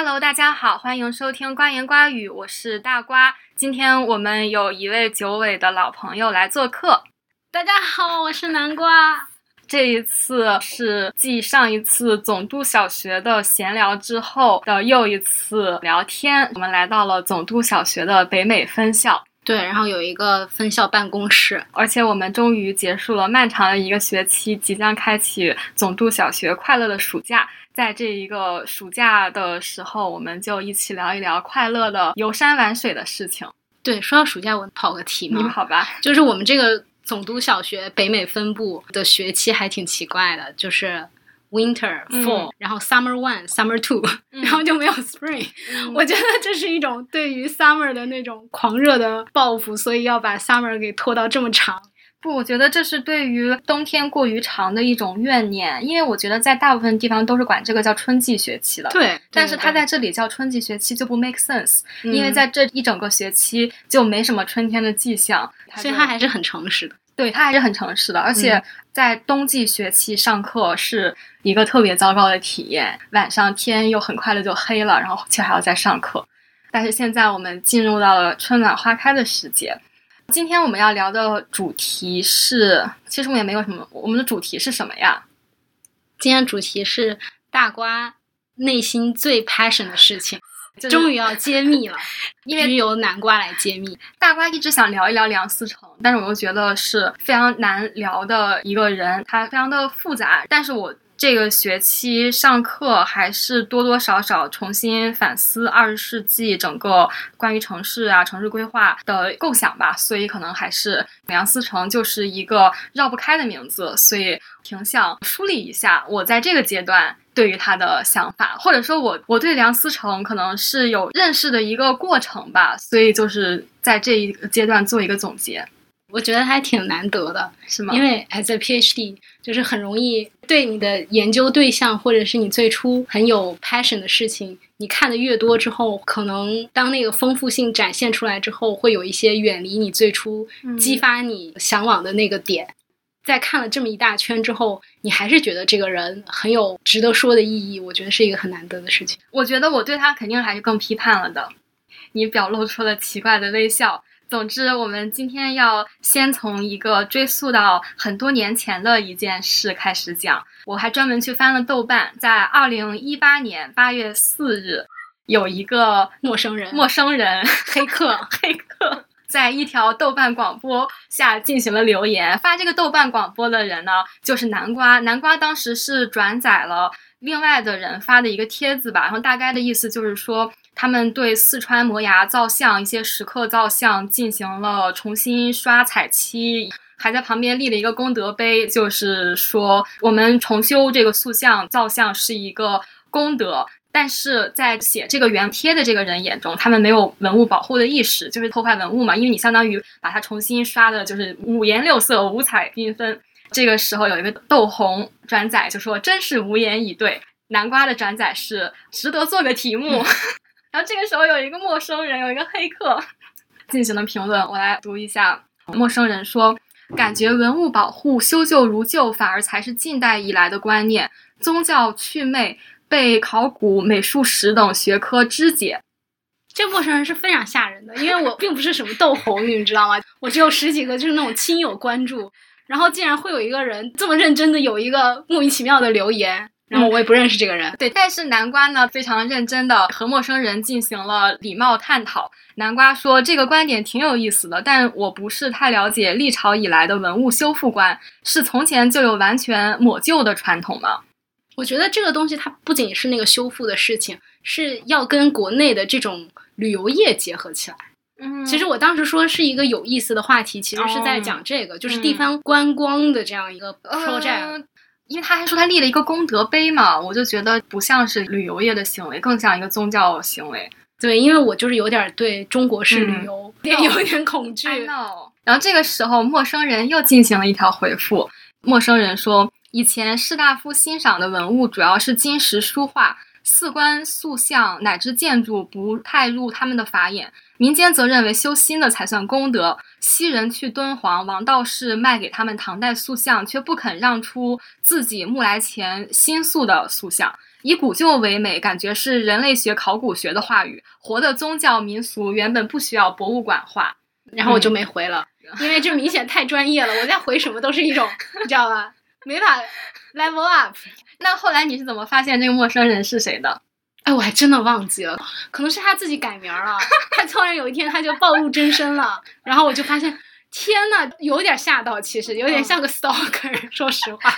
Hello，大家好，欢迎收听瓜言瓜语，我是大瓜。今天我们有一位九尾的老朋友来做客。大家好，我是南瓜。这一次是继上一次总督小学的闲聊之后的又一次聊天。我们来到了总督小学的北美分校，对，然后有一个分校办公室，而且我们终于结束了漫长的一个学期，即将开启总督小学快乐的暑假。在这一个暑假的时候，我们就一起聊一聊快乐的游山玩水的事情。对，说到暑假，我跑个题嘛，你跑吧。就是我们这个总督小学北美分部的学期还挺奇怪的，就是 winter、fall，然后 summer one、summer two，然后就没有 spring。我觉得这是一种对于 summer 的那种狂热的报复，所以要把 summer 给拖到这么长。不，我觉得这是对于冬天过于长的一种怨念，因为我觉得在大部分地方都是管这个叫春季学期的。对，但是它在这里叫春季学期就不 make sense，因为在这一整个学期就没什么春天的迹象，所以它还是很诚实的。对，他还是很诚实的，而且在冬季学期上课是一个特别糟糕的体验，晚上天又很快的就黑了，然后却还要再上课。但是现在我们进入到了春暖花开的时节。今天我们要聊的主题是，其实我们也没有什么。我们的主题是什么呀？今天主题是大瓜内心最 passion 的事情，终于要揭秘了，因为由南瓜来揭秘。大瓜一直想聊一聊梁思成，但是我又觉得是非常难聊的一个人，他非常的复杂。但是我。这个学期上课还是多多少少重新反思二十世纪整个关于城市啊、城市规划的构想吧，所以可能还是梁思成就是一个绕不开的名字，所以挺想梳理一下我在这个阶段对于他的想法，或者说我我对梁思成可能是有认识的一个过程吧，所以就是在这一个阶段做一个总结。我觉得还挺难得的，是吗？因为 as a PhD 就是很容易对你的研究对象或者是你最初很有 passion 的事情，你看的越多之后，可能当那个丰富性展现出来之后，会有一些远离你最初激发你向往的那个点。在看了这么一大圈之后，你还是觉得这个人很有值得说的意义，我觉得是一个很难得的事情。我觉得我对他肯定还是更批判了的。你表露出了奇怪的微笑。总之，我们今天要先从一个追溯到很多年前的一件事开始讲。我还专门去翻了豆瓣，在二零一八年八月四日，有一个陌生人、陌生人、黑客、黑客，在一条豆瓣广播下进行了留言。发这个豆瓣广播的人呢，就是南瓜。南瓜当时是转载了另外的人发的一个帖子吧，然后大概的意思就是说。他们对四川磨牙造像一些石刻造像进行了重新刷彩漆，还在旁边立了一个功德碑，就是说我们重修这个塑像造像是一个功德。但是在写这个原贴的这个人眼中，他们没有文物保护的意识，就是破坏文物嘛，因为你相当于把它重新刷的，就是五颜六色、五彩缤纷。这个时候有一个豆红转载就说：“真是无言以对。”南瓜的转载是值得做个题目。然后这个时候有一个陌生人，有一个黑客进行了评论，我来读一下。陌生人说：“感觉文物保护修旧如旧，反而才是近代以来的观念。宗教祛魅被考古、美术史等学科肢解。”这陌生人是非常吓人的，因为我并不是什么斗红，你们知道吗？我只有十几个，就是那种亲友关注，然后竟然会有一个人这么认真的有一个莫名其妙的留言。然后我也不认识这个人，对，但是南瓜呢非常认真的和陌生人进行了礼貌探讨。南瓜说这个观点挺有意思的，但我不是太了解历朝以来的文物修复观，是从前就有完全抹旧的传统吗？我觉得这个东西它不仅是那个修复的事情，是要跟国内的这种旅游业结合起来。嗯，其实我当时说是一个有意思的话题，其实是在讲这个，就是地方观光的这样一个 project。因为他还说他立了一个功德碑嘛，我就觉得不像是旅游业的行为，更像一个宗教行为。对，因为我就是有点对中国式旅游有点恐惧。然后这个时候，陌生人又进行了一条回复。陌生人说，以前士大夫欣赏的文物主要是金石书画。寺观塑像乃至建筑不太入他们的法眼，民间则认为修新的才算功德。西人去敦煌，王道士卖给他们唐代塑像，却不肯让出自己木来前新塑的塑像。以古旧为美，感觉是人类学、考古学的话语。活的宗教民俗原本不需要博物馆化。然后我就没回了，因为这明显太专业了。我再回什么都是一种，你知道吧？没法 level up。那后来你是怎么发现这个陌生人是谁的？哎，我还真的忘记了，可能是他自己改名了。他突然有一天他就暴露真身了，然后我就发现，天呐，有点吓到，其实有点像个 stalker。说实话，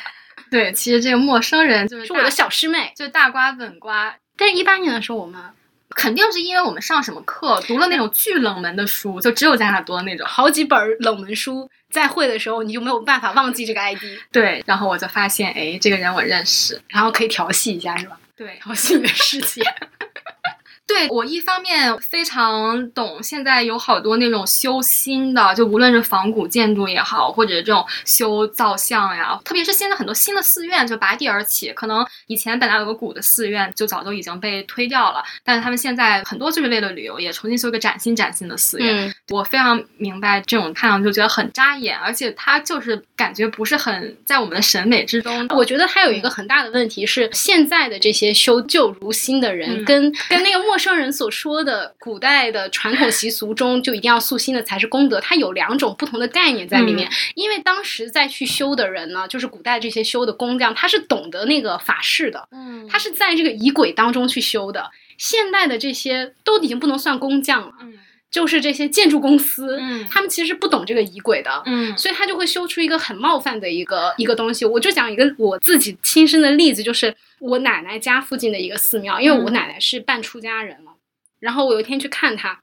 对，其实这个陌生人就是是我的小师妹，就是大瓜本瓜。但是一八年的时候我们。肯定是因为我们上什么课读了那种巨冷门的书，就只有咱俩读的那种好几本冷门书，在会的时候你就没有办法忘记这个 ID。对，然后我就发现，哎，这个人我认识，然后可以调戏一下，是吧？对，调戏你的世界。对我一方面非常懂，现在有好多那种修新的，就无论是仿古建筑也好，或者这种修造像呀，特别是现在很多新的寺院就拔地而起，可能以前本来有个古的寺院就早就已经被推掉了，但是他们现在很多就是为了旅游，也重新修一个崭新崭新的寺院。我非常明白这种看上去就觉得很扎眼，而且它就是感觉不是很在我们的审美之中。我觉得还有一个很大的问题是，现在的这些修旧如新的人跟跟那个陌生人所说的古代的传统习俗中就一定要塑心的才是功德，它有两种不同的概念在里面。因为当时在去修的人呢，就是古代这些修的工匠，他是懂得那个法事的，嗯，他是在这个仪轨当中去修的。现代的这些都已经不能算工匠了，嗯，就是这些建筑公司，嗯，他们其实不懂这个仪轨的，嗯，所以他就会修出一个很冒犯的一个一个东西。我就讲一个我自己亲身的例子，就是我奶奶家附近的一个寺庙，因为我奶奶是半出家人了。然后我有一天去看她，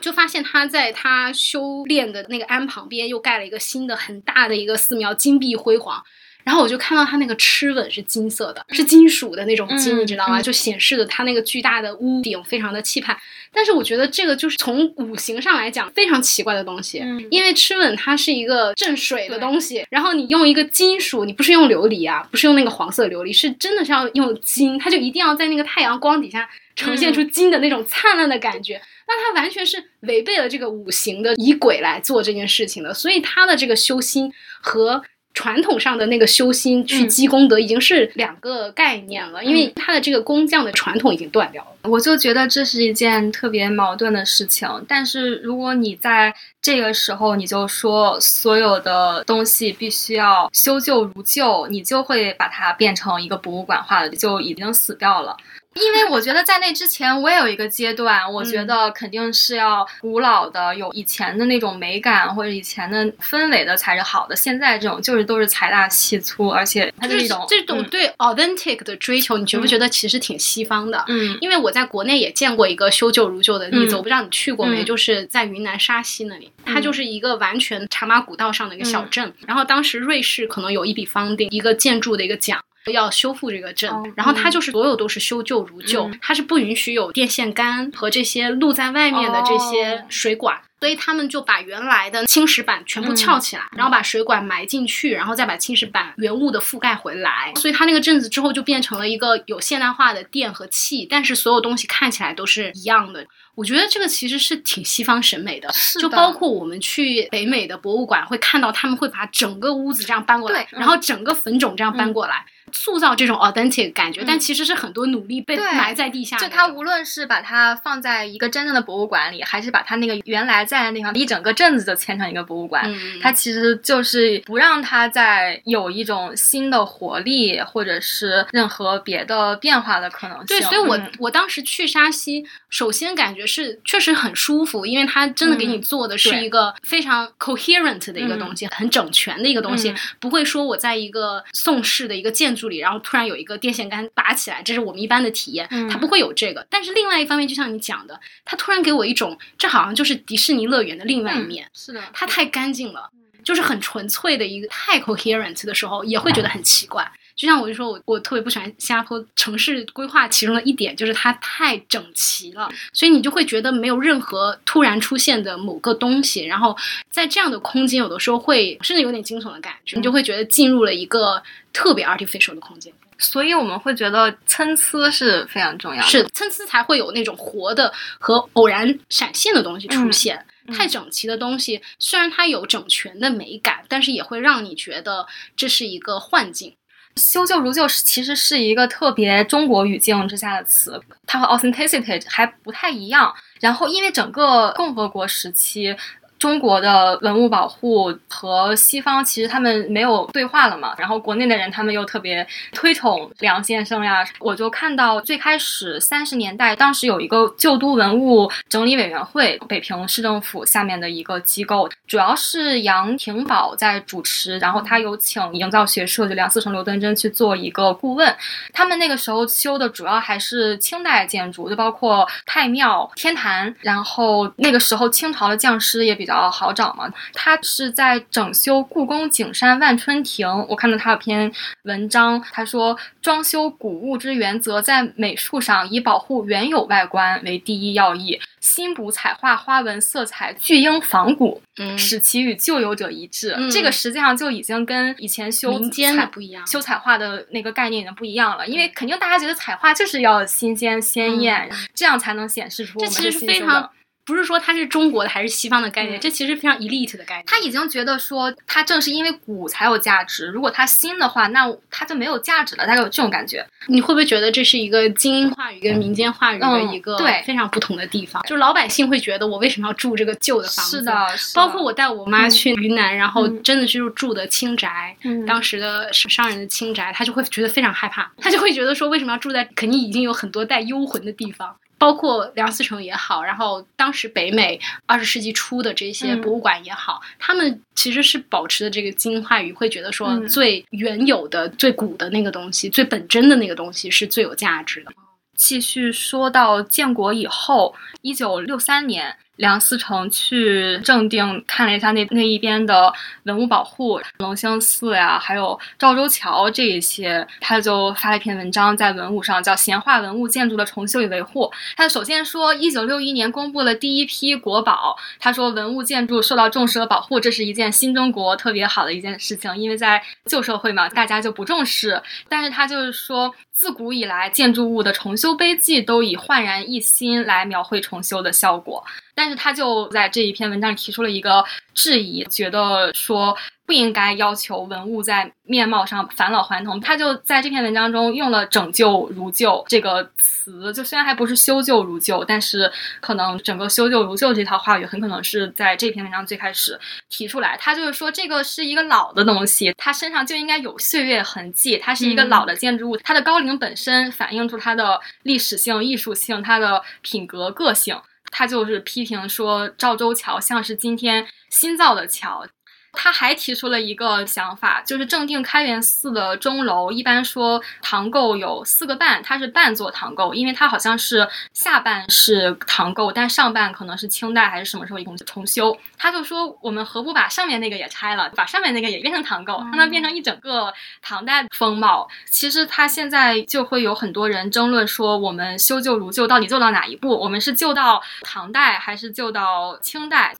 就发现她在她修炼的那个庵旁边又盖了一个新的很大的一个寺庙，金碧辉煌。然后我就看到它那个螭吻是金色的，是金属的那种金，你知道吗？就显示的它那个巨大的屋顶非常的气派。但是我觉得这个就是从五行上来讲非常奇怪的东西，因为螭吻它是一个镇水的东西，然后你用一个金属，你不是用琉璃啊，不是用那个黄色琉璃，是真的是要用金，它就一定要在那个太阳光底下。呈现出金的那种灿烂的感觉，那它完全是违背了这个五行的以鬼来做这件事情的，所以它的这个修心和传统上的那个修心去积功德已经是两个概念了，因为他的这个工匠的传统已经断掉了。我就觉得这是一件特别矛盾的事情，但是如果你在这个时候你就说所有的东西必须要修旧如旧，你就会把它变成一个博物馆化的，就已经死掉了。因为我觉得在那之前，我也有一个阶段，我觉得肯定是要古老的、有以前的那种美感或者以前的氛围的才是好的。现在这种就是都是财大气粗，而且它是一种这种对 authentic 的追求，你觉不觉得其实挺西方的？嗯，因为我在国内也见过一个修旧如旧的例子，我不知道你去过没？就是在云南沙溪那里，它就是一个完全茶马古道上的一个小镇。然后当时瑞士可能有一笔方定一个建筑的一个奖。要修复这个镇，然后它就是所有都是修旧如旧，它是不允许有电线杆和这些露在外面的这些水管，所以他们就把原来的青石板全部翘起来，然后把水管埋进去，然后再把青石板原物的覆盖回来，所以它那个镇子之后就变成了一个有现代化的电和气，但是所有东西看起来都是一样的。我觉得这个其实是挺西方审美的，就包括我们去北美的博物馆会看到，他们会把整个屋子这样搬过来，然后整个坟冢这样搬过来。塑造这种 authentic 感觉，但其实是很多努力被埋在地下。就它无论是把它放在一个真正的博物馆里，还是把它那个原来在的地方一整个镇子就迁成一个博物馆，它其实就是不让它再有一种新的活力，或者是任何别的变化的可能性。对，所以我我当时去沙溪，首先感觉是确实很舒服，因为它真的给你做的是一个非常 coherent 的一个东西，很整全的一个东西，不会说我在一个宋式的一个建筑。里，然后突然有一个电线杆拔起来，这是我们一般的体验，它不会有这个。但是另外一方面，就像你讲的，它突然给我一种，这好像就是迪士尼乐园的另外一面。是的，它太干净了，就是很纯粹的一个太 coherent 的时候，也会觉得很奇怪。就像我就说，我我特别不喜欢新加坡城市规划其中的一点，就是它太整齐了，所以你就会觉得没有任何突然出现的某个东西。然后在这样的空间，有的时候会甚至有点惊悚的感觉，你就会觉得进入了一个特别 artificial 的空间。所以我们会觉得参差是非常重要的，是参差才会有那种活的和偶然闪现的东西出现。太整齐的东西，虽然它有整全的美感，但是也会让你觉得这是一个幻境。修旧如旧是其实是一个特别中国语境之下的词，它和 authenticity 还不太一样。然后因为整个共和国时期。中国的文物保护和西方其实他们没有对话了嘛，然后国内的人他们又特别推崇梁先生呀，我就看到最开始三十年代，当时有一个旧都文物整理委员会，北平市政府下面的一个机构，主要是杨廷宝在主持，然后他有请营造学社就梁思成、刘敦桢去做一个顾问，他们那个时候修的主要还是清代建筑，就包括太庙、天坛，然后那个时候清朝的匠师也比。比较好找嘛，他是在整修故宫景山万春亭。我看到他有篇文章，他说装修古物之原则，在美术上以保护原有外观为第一要义，新补彩画花纹色彩巨应仿古，使其与旧有者一致。这个实际上就已经跟以前修民间的不一样，修彩画的那个概念已经不一样了。因为肯定大家觉得彩画就是要新鲜鲜艳，这样才能显示出我们是非常。不是说它是中国的还是西方的概念，这其实非常 elite 的概念。他已经觉得说，它正是因为古才有价值，如果它新的话，那它就没有价值了。大概有这种感觉。你会不会觉得这是一个精英话语跟民间话语的一个对非常不同的地方？就是老百姓会觉得，我为什么要住这个旧的房子？是的，包括我带我妈去云南，然后真的就是住的清宅，当时的商人的清宅，他就会觉得非常害怕，他就会觉得说，为什么要住在肯定已经有很多带幽魂的地方？包括梁思成也好，然后当时北美二十世纪初的这些博物馆也好，他们其实是保持的这个精英话语，会觉得说最原有的、最古的那个东西、最本真的那个东西是最有价值的。继续说到建国以后，一九六三年。梁思成去正定看了一下那那一边的文物保护，隆兴寺呀，还有赵州桥这一些，他就发了一篇文章在文物上，叫《闲话文物建筑的重修与维护》。他首先说，一九六一年公布了第一批国宝，他说文物建筑受到重视和保护，这是一件新中国特别好的一件事情，因为在旧社会嘛，大家就不重视。但是他就是说，自古以来建筑物的重修碑记都以焕然一新来描绘重修的效果。但是他就在这一篇文章里提出了一个质疑，觉得说不应该要求文物在面貌上返老还童。他就在这篇文章中用了“拯救如旧”这个词，就虽然还不是修旧如旧，但是可能整个修旧如旧这套话语很可能是在这篇文章最开始提出来。他就是说这个是一个老的东西，它身上就应该有岁月痕迹，它是一个老的建筑物，它的高龄本身反映出它的历史性、艺术性、它的品格、个性。他就是批评说赵州桥像是今天新造的桥。他还提出了一个想法，就是正定开元寺的钟楼，一般说唐构有四个半，它是半座唐构，因为它好像是下半是唐构，但上半可能是清代还是什么时候一共重修。他就说，我们何不把上面那个也拆了，把上面那个也变成唐构，让它变成一整个唐代风貌。其实他现在就会有很多人争论说，我们修旧如旧到底旧到哪一步？我们是旧到唐代还是旧到清代？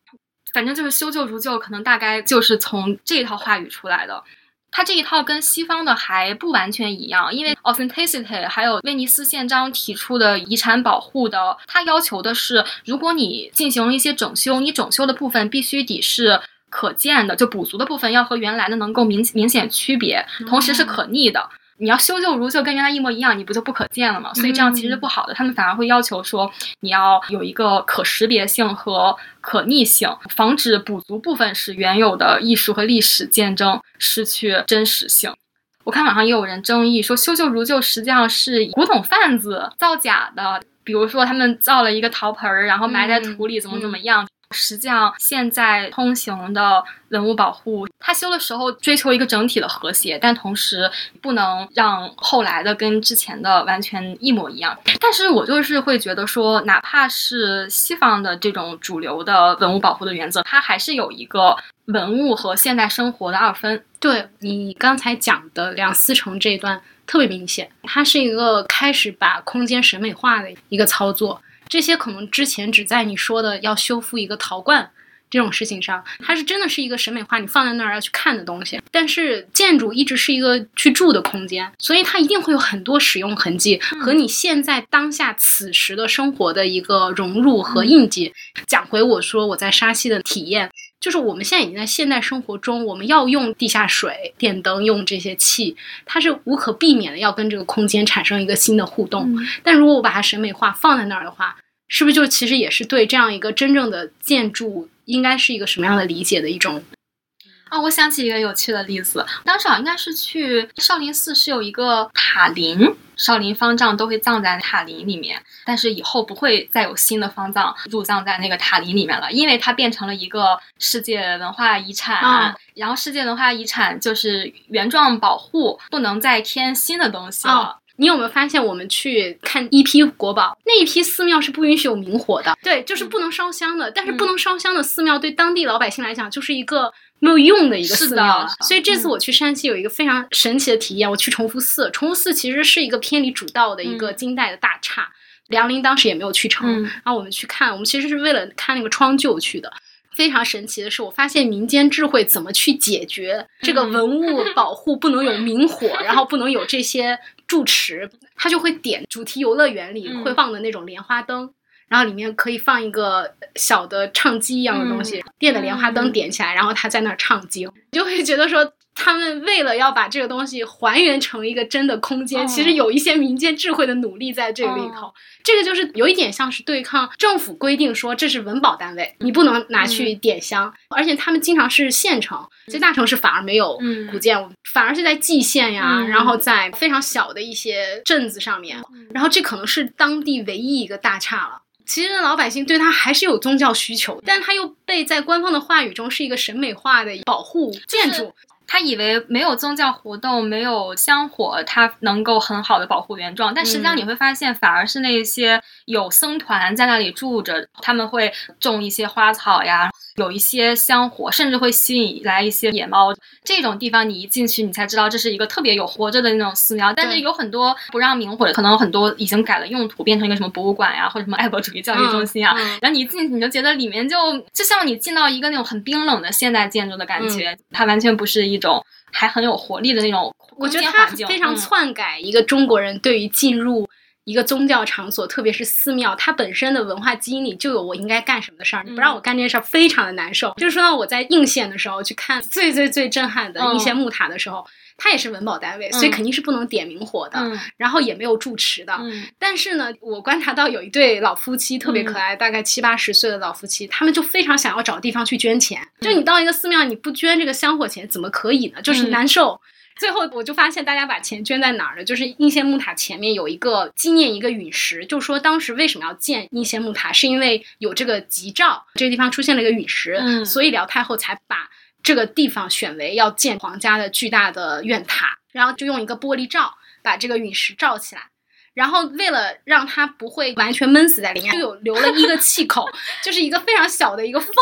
反正就是修旧如旧，可能大概就是从这一套话语出来的。它这一套跟西方的还不完全一样，因为 authenticity 还有威尼斯宪章提出的遗产保护的，它要求的是，如果你进行了一些整修，你整修的部分必须得是可见的，就补足的部分要和原来的能够明明显区别，同时是可逆的。你要修旧如旧，跟原来一模一样，你不就不可见了吗？所以这样其实不好的。他们反而会要求说，你要有一个可识别性和可逆性，防止补足部分使原有的艺术和历史见证失去真实性。我看网上也有人争议说，修旧如旧实际上是古董贩子造假的，比如说他们造了一个陶盆儿，然后埋在土里，怎么怎么样。实际上，现在通行的文物保护，它修的时候追求一个整体的和谐，但同时不能让后来的跟之前的完全一模一样。但是我就是会觉得说，哪怕是西方的这种主流的文物保护的原则，它还是有一个文物和现代生活的二分。对你刚才讲的梁思成这一段特别明显，它是一个开始把空间审美化的一个操作。这些可能之前只在你说的要修复一个陶罐这种事情上，它是真的是一个审美化，你放在那儿要去看的东西。但是建筑一直是一个去住的空间，所以它一定会有很多使用痕迹和你现在当下此时的生活的一个融入和印记。讲回我说我在沙溪的体验。就是我们现在已经在现代生活中，我们要用地下水、电灯，用这些气，它是无可避免的要跟这个空间产生一个新的互动。但如果我把它审美化放在那儿的话，是不是就其实也是对这样一个真正的建筑应该是一个什么样的理解的一种？啊，我想起一个有趣的例子，当时好像应该是去少林寺，是有一个塔林。少林方丈都会葬在塔林里面，但是以后不会再有新的方丈入葬在那个塔林里面了，因为它变成了一个世界文化遗产。然后世界文化遗产就是原状保护，不能再添新的东西了。你有没有发现，我们去看一批国宝，那一批寺庙是不允许有明火的，对，就是不能烧香的。但是不能烧香的寺庙，对当地老百姓来讲，就是一个。没有用的一个寺庙了，所以这次我去山西有一个非常神奇的体验。我去崇福寺，崇福寺其实是一个偏离主道的一个金代的大刹。梁林当时也没有去成，然后我们去看，我们其实是为了看那个窗臼去的。非常神奇的是，我发现民间智慧怎么去解决这个文物保护不能有明火，然后不能有这些住持，他就会点主题游乐园里会放的那种莲花灯。然后里面可以放一个小的唱机一样的东西，电的莲花灯点起来，然后他在那儿唱经，就会觉得说他们为了要把这个东西还原成一个真的空间，其实有一些民间智慧的努力在这里头。这个就是有一点像是对抗政府规定说这是文保单位，你不能拿去点香，而且他们经常是县城，在大城市反而没有古建，反而是在蓟县呀，然后在非常小的一些镇子上面，然后这可能是当地唯一一个大刹了。其实老百姓对他还是有宗教需求，但他又被在官方的话语中是一个审美化的保护建筑。他以为没有宗教活动，没有香火，他能够很好的保护原状。但实际上你会发现，反而是那些有僧团在那里住着，他们会种一些花草呀。有一些香火，甚至会吸引来一些野猫。这种地方你一进去，你才知道这是一个特别有活着的那种寺庙。但是有很多不让明火的，可能很多已经改了用途，变成一个什么博物馆呀，或者什么爱国主义教育中心啊。然后你一进去，你就觉得里面就就像你进到一个那种很冰冷的现代建筑的感觉，它完全不是一种还很有活力的那种。我觉得它非常篡改一个中国人对于进入。一个宗教场所，特别是寺庙，它本身的文化基因里就有我应该干什么的事儿。你不让我干这件事儿，非常的难受。就是说到我在应县的时候去看最最最震撼的应县木塔的时候，它也是文保单位，所以肯定是不能点明火的，然后也没有住持的。但是呢，我观察到有一对老夫妻特别可爱，大概七八十岁的老夫妻，他们就非常想要找地方去捐钱。就你到一个寺庙，你不捐这个香火钱，怎么可以呢？就是难受。最后我就发现，大家把钱捐在哪儿了？就是应县木塔前面有一个纪念一个陨石，就说当时为什么要建应县木塔，是因为有这个吉兆，这个地方出现了一个陨石，所以辽太后才把这个地方选为要建皇家的巨大的院塔，然后就用一个玻璃罩把这个陨石罩起来。然后为了让它不会完全闷死在里面，就有留了一个气口，就是一个非常小的一个缝。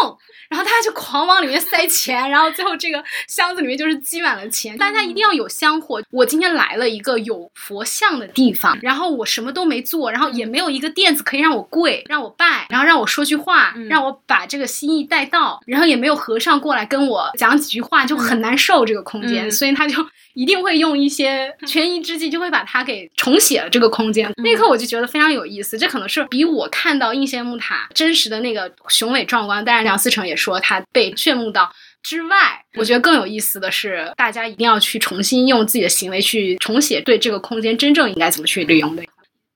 然后大家就狂往里面塞钱，然后最后这个箱子里面就是积满了钱。大家一定要有香火。我今天来了一个有佛像的地方，然后我什么都没做，然后也没有一个垫子可以让我跪、让我拜，然后让我说句话，让我把这个心意带到，然后也没有和尚过来跟我讲几句话，就很难受这个空间。所以他就。一定会用一些权宜之计，就会把它给重写了这个空间。那一刻我就觉得非常有意思，这可能是比我看到应县木塔真实的那个雄伟壮观。当然，梁思成也说他被炫目到之外，我觉得更有意思的是，大家一定要去重新用自己的行为去重写对这个空间真正应该怎么去利用的。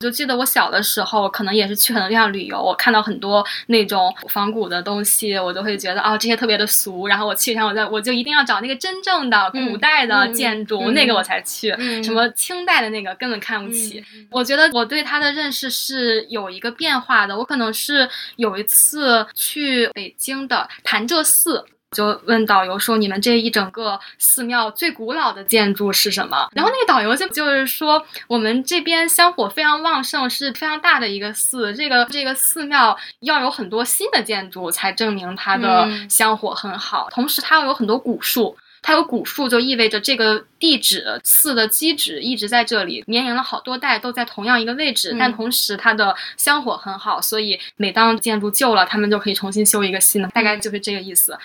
就记得我小的时候，可能也是去很多地方旅游，我看到很多那种仿古的东西，我就会觉得啊，这些特别的俗。然后我去一趟，我在我就一定要找那个真正的古代的建筑，那个我才去。什么清代的那个根本看不起。我觉得我对它的认识是有一个变化的。我可能是有一次去北京的潭柘寺。就问导游说：“你们这一整个寺庙最古老的建筑是什么？”然后那个导游就就是说：“我们这边香火非常旺盛，是非常大的一个寺。这个这个寺庙要有很多新的建筑才证明它的香火很好。同时，它又有很多古树。”它有古树，就意味着这个地址寺的基址一直在这里，绵延了好多代都在同样一个位置。但同时它的香火很好，所以每当建筑旧了，他们就可以重新修一个新的，大概就是这个意思。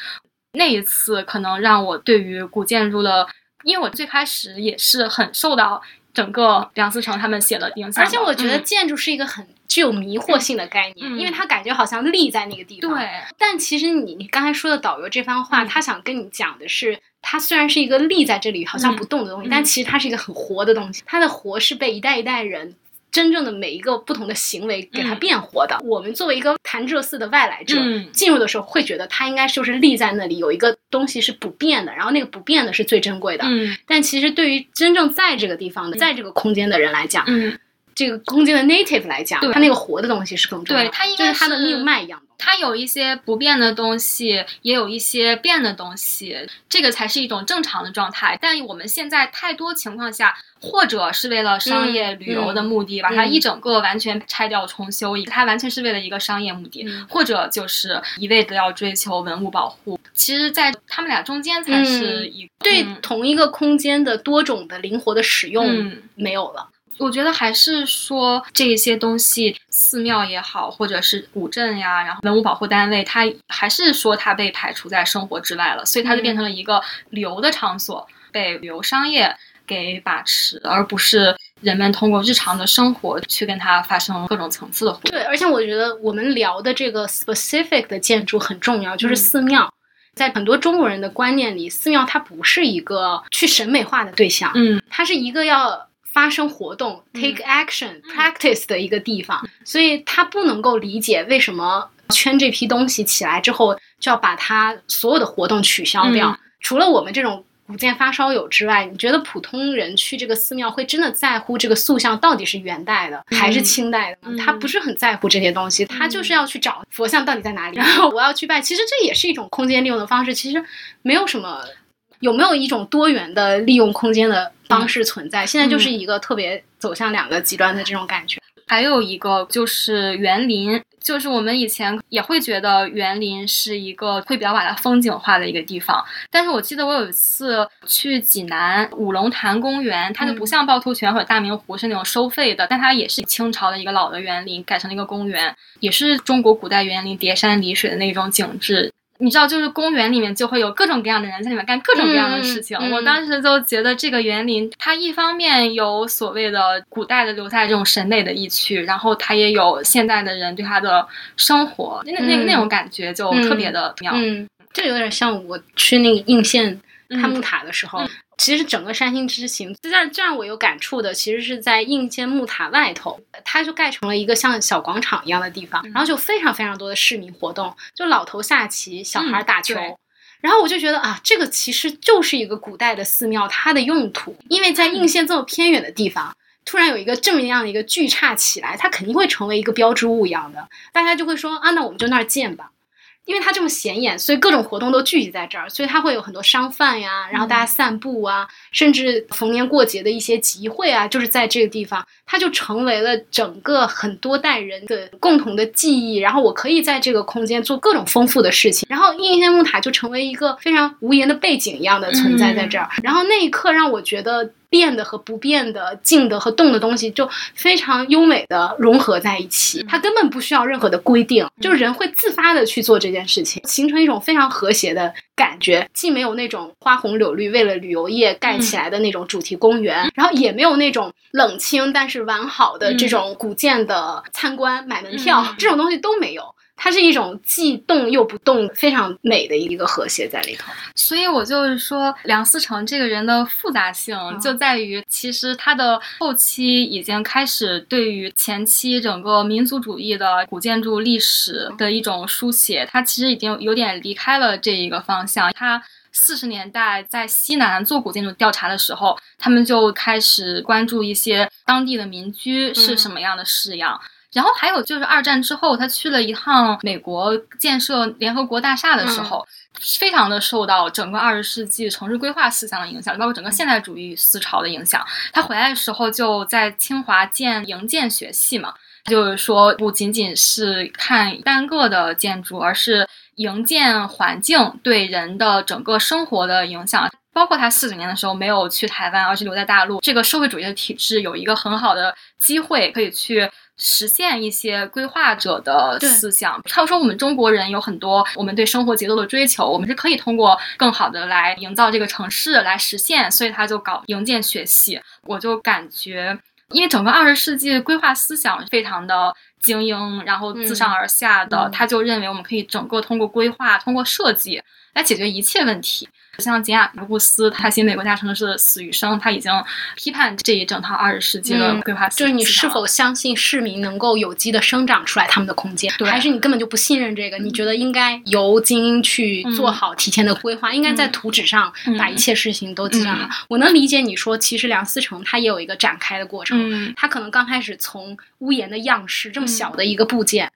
那一次可能让我对于古建筑的，因为我最开始也是很受到整个梁思成他们写的影响。而且我觉得建筑是一个很具有迷惑性的概念，因为它感觉好像立在那个地方。对，但其实你你刚才说的导游这番话，他想跟你讲的是，它虽然是一个立在这里好像不动的东西，但其实它是一个很活的东西。它的活是被一代一代人。真正的每一个不同的行为给它变活的。我们作为一个潭柘寺的外来者，进入的时候会觉得它应该就是立在那里，有一个东西是不变的，然后那个不变的是最珍贵的。但其实对于真正在这个地方的，在这个空间的人来讲，这个空间的 native 来讲，它那个活的东西是更重要的。对，它应该是它的命脉一样的。它有一些不变的东西，也有一些变的东西，这个才是一种正常的状态。但我们现在太多情况下，或者是为了商业旅游的目的，把它一整个完全拆掉重修，它完全是为了一个商业目的，或者就是一味的要追求文物保护。其实，在他们俩中间才是一对同一个空间的多种的灵活的使用没有了。我觉得还是说这些东西，寺庙也好，或者是古镇呀，然后文物保护单位，它还是说它被排除在生活之外了，所以它就变成了一个旅游的场所，被旅游商业给把持，而不是人们通过日常的生活去跟它发生各种层次的互动。对，而且我觉得我们聊的这个 specific 的建筑很重要，就是寺庙，在很多中国人的观念里，寺庙它不是一个去审美化的对象，嗯，它是一个要。发生活动，take action practice 的一个地方，所以他不能够理解为什么圈这批东西起来之后就要把它所有的活动取消掉。除了我们这种古建发烧友之外，你觉得普通人去这个寺庙会真的在乎这个塑像到底是元代的还是清代的吗？他不是很在乎这些东西，他就是要去找佛像到底在哪里，然 后我要去拜。其实这也是一种空间利用的方式，其实没有什么。有没有一种多元的利用空间的方式存在？现在就是一个特别走向两个极端的这种感觉。还有一个就是园林，就是我们以前也会觉得园林是一个会比较把它风景化的一个地方。但是我记得我有一次去济南五龙潭公园，它就不像趵突泉或者大明湖是那种收费的，但它也是清朝的一个老的园林改成了一个公园，也是中国古代园林叠山离水的那种景致。你知道，就是公园里面就会有各种各样的人在里面干各种各样的事情。我当时就觉得这个园林，它一方面有所谓的古代的留下这种审美的意趣，然后它也有现代的人对它的生活那那那种感觉就特别的妙。嗯，这有点像我去那个应县看木塔的时候。其实整个山星之行，最让最让我有感触的，其实是在应县木塔外头，它就盖成了一个像小广场一样的地方，然后就非常非常多的市民活动，就老头下棋，小孩打球，然后我就觉得啊，这个其实就是一个古代的寺庙，它的用途，因为在应县这么偏远的地方，突然有一个这么样的一个巨刹起来，它肯定会成为一个标志物一样的，大家就会说啊，那我们就那儿建吧。因为它这么显眼，所以各种活动都聚集在这儿，所以它会有很多商贩呀，然后大家散步啊，甚至逢年过节的一些集会啊，就是在这个地方，它就成为了整个很多代人的共同的记忆。然后我可以在这个空间做各种丰富的事情，然后应县木塔就成为一个非常无言的背景一样的存在在这儿。然后那一刻让我觉得。变的和不变的、静的和动的东西，就非常优美的融合在一起。它根本不需要任何的规定，就是人会自发的去做这件事情，形成一种非常和谐的感觉。既没有那种花红柳绿为了旅游业盖起来的那种主题公园，然后也没有那种冷清但是完好的这种古建的参观买门票这种东西都没有。它是一种既动又不动，非常美的一个和谐在里头。所以我就是说，梁思成这个人的复杂性就在于，其实他的后期已经开始对于前期整个民族主义的古建筑历史的一种书写，他其实已经有点离开了这一个方向。他四十年代在西南做古建筑调查的时候，他们就开始关注一些当地的民居是什么样的式样。然后还有就是二战之后，他去了一趟美国建设联合国大厦的时候，非常的受到整个二十世纪城市规划思想的影响，包括整个现代主义思潮的影响。他回来的时候就在清华建营建学系嘛，就是说不仅仅是看单个的建筑，而是营建环境对人的整个生活的影响。包括他四九年的时候没有去台湾，而是留在大陆，这个社会主义的体制有一个很好的机会可以去。实现一些规划者的思想。他说，我们中国人有很多我们对生活节奏的追求，我们是可以通过更好的来营造这个城市来实现。所以他就搞营建学系。我就感觉，因为整个二十世纪规划思想非常的精英，然后自上而下的，他就认为我们可以整个通过规划、通过设计来解决一切问题。像简雅各布斯，他写《美国大城市死与生》，他已经批判这一整套二十世纪的规划。就是你是否相信市民能够有机的生长出来他们的空间，还是你根本就不信任这个？你觉得应该由精英去做好提前的规划，应该在图纸上把一切事情都计算好。我能理解你说，其实梁思成他也有一个展开的过程，他可能刚开始从屋檐的样式这么小的一个部件。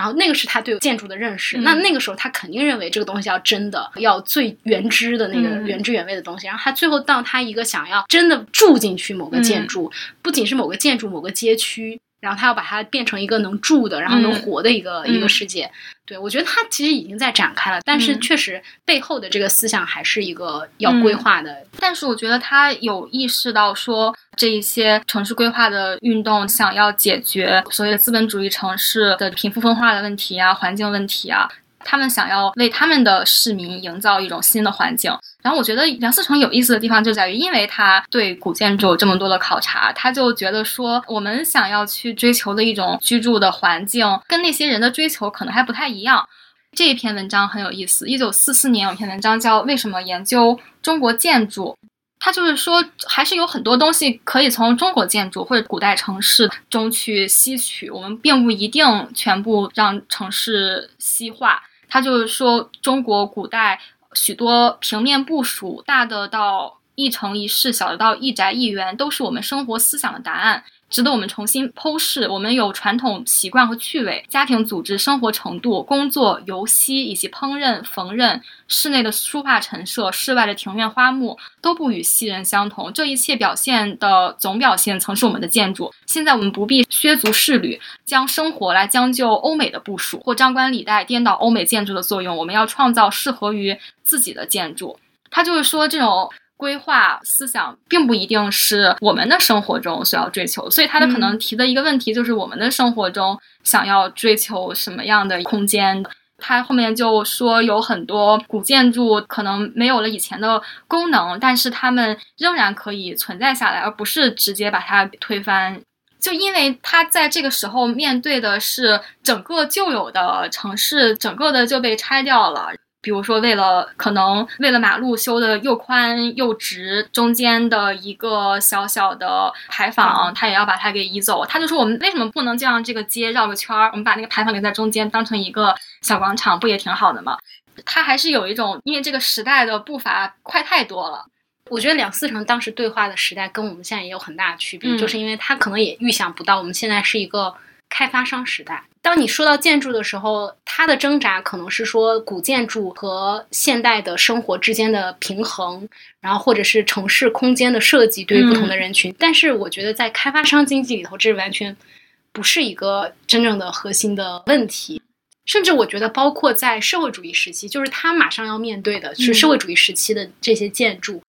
然后那个是他对建筑的认识，那那个时候他肯定认为这个东西要真的，要最原汁的那个原汁原味的东西。然后他最后到他一个想要真的住进去某个建筑，不仅是某个建筑、某个街区。然后他要把它变成一个能住的，然后能活的一个一个世界。对我觉得他其实已经在展开了，但是确实背后的这个思想还是一个要规划的。但是我觉得他有意识到说，这一些城市规划的运动想要解决所谓的资本主义城市的贫富分化的问题啊、环境问题啊。他们想要为他们的市民营造一种新的环境，然后我觉得梁思成有意思的地方就在于，因为他对古建筑有这么多的考察，他就觉得说，我们想要去追求的一种居住的环境，跟那些人的追求可能还不太一样。这一篇文章很有意思，一九四四年有篇文章叫《为什么研究中国建筑》，他就是说，还是有很多东西可以从中国建筑或者古代城市中去吸取，我们并不一定全部让城市西化。他就是说，中国古代许多平面部署，大的到一城一市，小的到一宅一园，都是我们生活思想的答案。值得我们重新剖视。我们有传统习惯和趣味，家庭组织、生活程度、工作、游戏以及烹饪、缝纫，室内的书画陈设，室外的庭院花木，都不与西人相同。这一切表现的总表现，曾是我们的建筑。现在我们不必削足适履，将生活来将就欧美的部署，或张冠李戴颠倒欧美建筑的作用。我们要创造适合于自己的建筑。他就是说这种。规划思想并不一定是我们的生活中所要追求，所以他的可能提的一个问题就是我们的生活中想要追求什么样的空间？他后面就说有很多古建筑可能没有了以前的功能，但是他们仍然可以存在下来，而不是直接把它推翻。就因为他在这个时候面对的是整个旧有的城市，整个的就被拆掉了。比如说，为了可能为了马路修的又宽又直，中间的一个小小的牌坊，他也要把它给移走。他就说，我们为什么不能就让这个街绕个圈儿？我们把那个牌坊留在中间，当成一个小广场，不也挺好的吗？他还是有一种，因为这个时代的步伐快太多了。我觉得梁思成当时对话的时代跟我们现在也有很大的区别，就是因为他可能也预想不到我们现在是一个。开发商时代，当你说到建筑的时候，它的挣扎可能是说古建筑和现代的生活之间的平衡，然后或者是城市空间的设计对于不同的人群。但是我觉得在开发商经济里头，这完全不是一个真正的核心的问题。甚至我觉得，包括在社会主义时期，就是他马上要面对的是社会主义时期的这些建筑。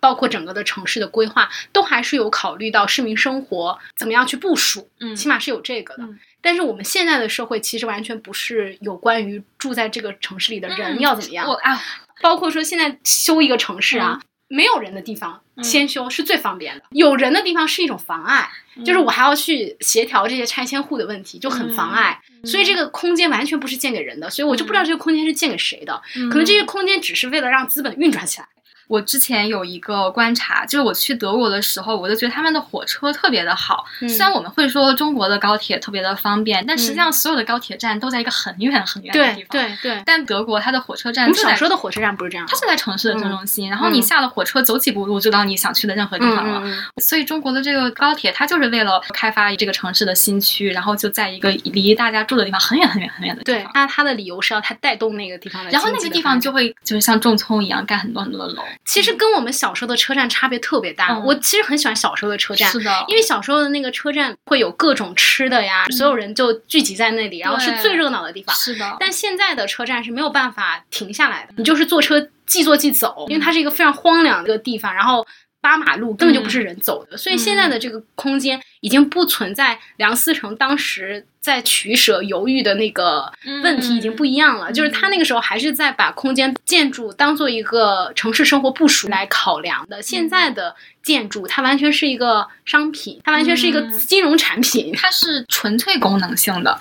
包括整个的城市的规划，都还是有考虑到市民生活怎么样去部署，嗯，起码是有这个的。但是我们现在的社会其实完全不是有关于住在这个城市里的人要怎么样。我啊，包括说现在修一个城市啊，没有人的地方先修是最方便的，有人的地方是一种妨碍，就是我还要去协调这些拆迁户的问题，就很妨碍。所以这个空间完全不是建给人的，所以我就不知道这个空间是建给谁的。可能这些空间只是为了让资本运转起来。我之前有一个观察，就是我去德国的时候，我就觉得他们的火车特别的好。虽然我们会说中国的高铁特别的方便，但实际上所有的高铁站都在一个很远很远的地方。对对对。但德国它的火车站，我们小时候的火车站不是这样，它就在城市的正中心，然后你下了火车走几步路就到你想去的任何地方了。所以中国的这个高铁，它就是为了开发这个城市的新区，然后就在一个离大家住的地方很远很远很远的地方。对，它它的理由是要它带动那个地方的，然后那个地方就会就是像种葱一样盖很多很多的楼。其实跟我们。小时候的车站差别特别大，我其实很喜欢小时候的车站，是的，因为小时候的那个车站会有各种吃的呀，所有人就聚集在那里，然后是最热闹的地方。是的，但现在的车站是没有办法停下来的，你就是坐车即坐即走，因为它是一个非常荒凉的地方，然后。八马路根本就不是人走的，所以现在的这个空间已经不存在梁思成当时在取舍犹豫的那个问题，已经不一样了。就是他那个时候还是在把空间建筑当做一个城市生活部署来考量的。现在的建筑它完全是一个商品，它完全是一个金融产品，它是纯粹功能性的。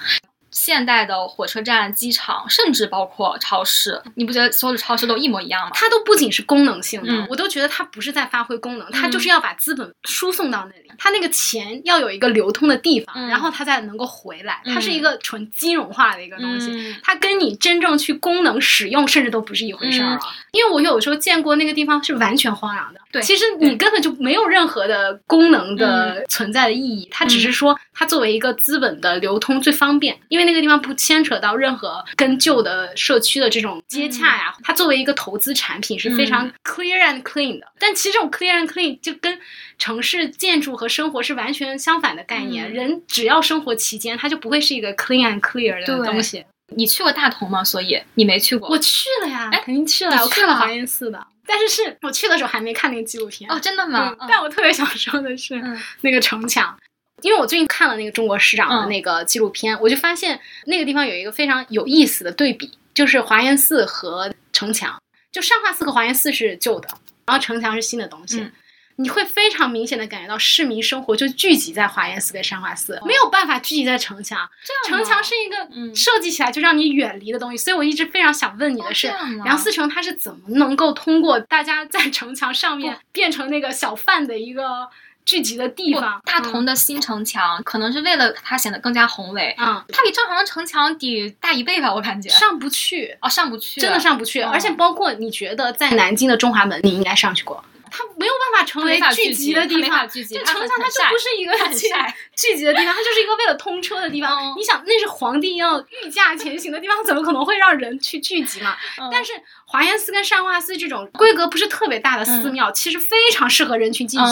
现代的火车站、机场，甚至包括超市，你不觉得所有的超市都一模一样吗？它都不仅是功能性的，我都觉得它不是在发挥功能，它就是要把资本输送到那里。它那个钱要有一个流通的地方，然后它才能够回来。它是一个纯金融化的一个东西，它跟你真正去功能使用甚至都不是一回事儿啊。因为我有时候见过那个地方是完全荒凉的，对，其实你根本就没有任何的功能的存在的意义。它只是说它作为一个资本的流通最方便，因为那个地方不牵扯到任何跟旧的社区的这种接洽呀。它作为一个投资产品是非常 clear and clean 的。但其实这种 clear and clean 就跟城市建筑和生活是完全相反的概念。人只要生活期间，它就不会是一个 clean and clear 的东西。你去过大同吗？所以你没去过。我去了呀，哎肯定去了。我看了华严寺的，但是是我去的时候还没看那个纪录片。哦，真的吗？但我特别想说的是那个城墙，因为我最近看了那个中国市长的那个纪录片，我就发现那个地方有一个非常有意思的对比，就是华严寺和城墙。就上化寺和华严寺是旧的，然后城墙是新的东西。你会非常明显的感觉到市民生活就聚集在华严寺跟善化寺，没有办法聚集在城墙。城墙是一个设计起来就让你远离的东西，所以我一直非常想问你的是，梁思成他是怎么能够通过大家在城墙上面变成那个小贩的一个聚集的地方？大同的新城墙可能是为了它显得更加宏伟，嗯，它比正常的城墙得大一倍吧，我感觉上不去哦，上不去，真的上不去，而且包括你觉得在南京的中华门，你应该上去过。它没有办法成为聚集的地方，就城墙它就不是一个聚 聚集的地方，它就是一个为了通车的地方。你想，那是皇帝要御驾前行的地方，怎么可能会让人去聚集嘛？但是华严寺跟善化寺这种规格不是特别大的寺庙，其实非常适合人群聚集，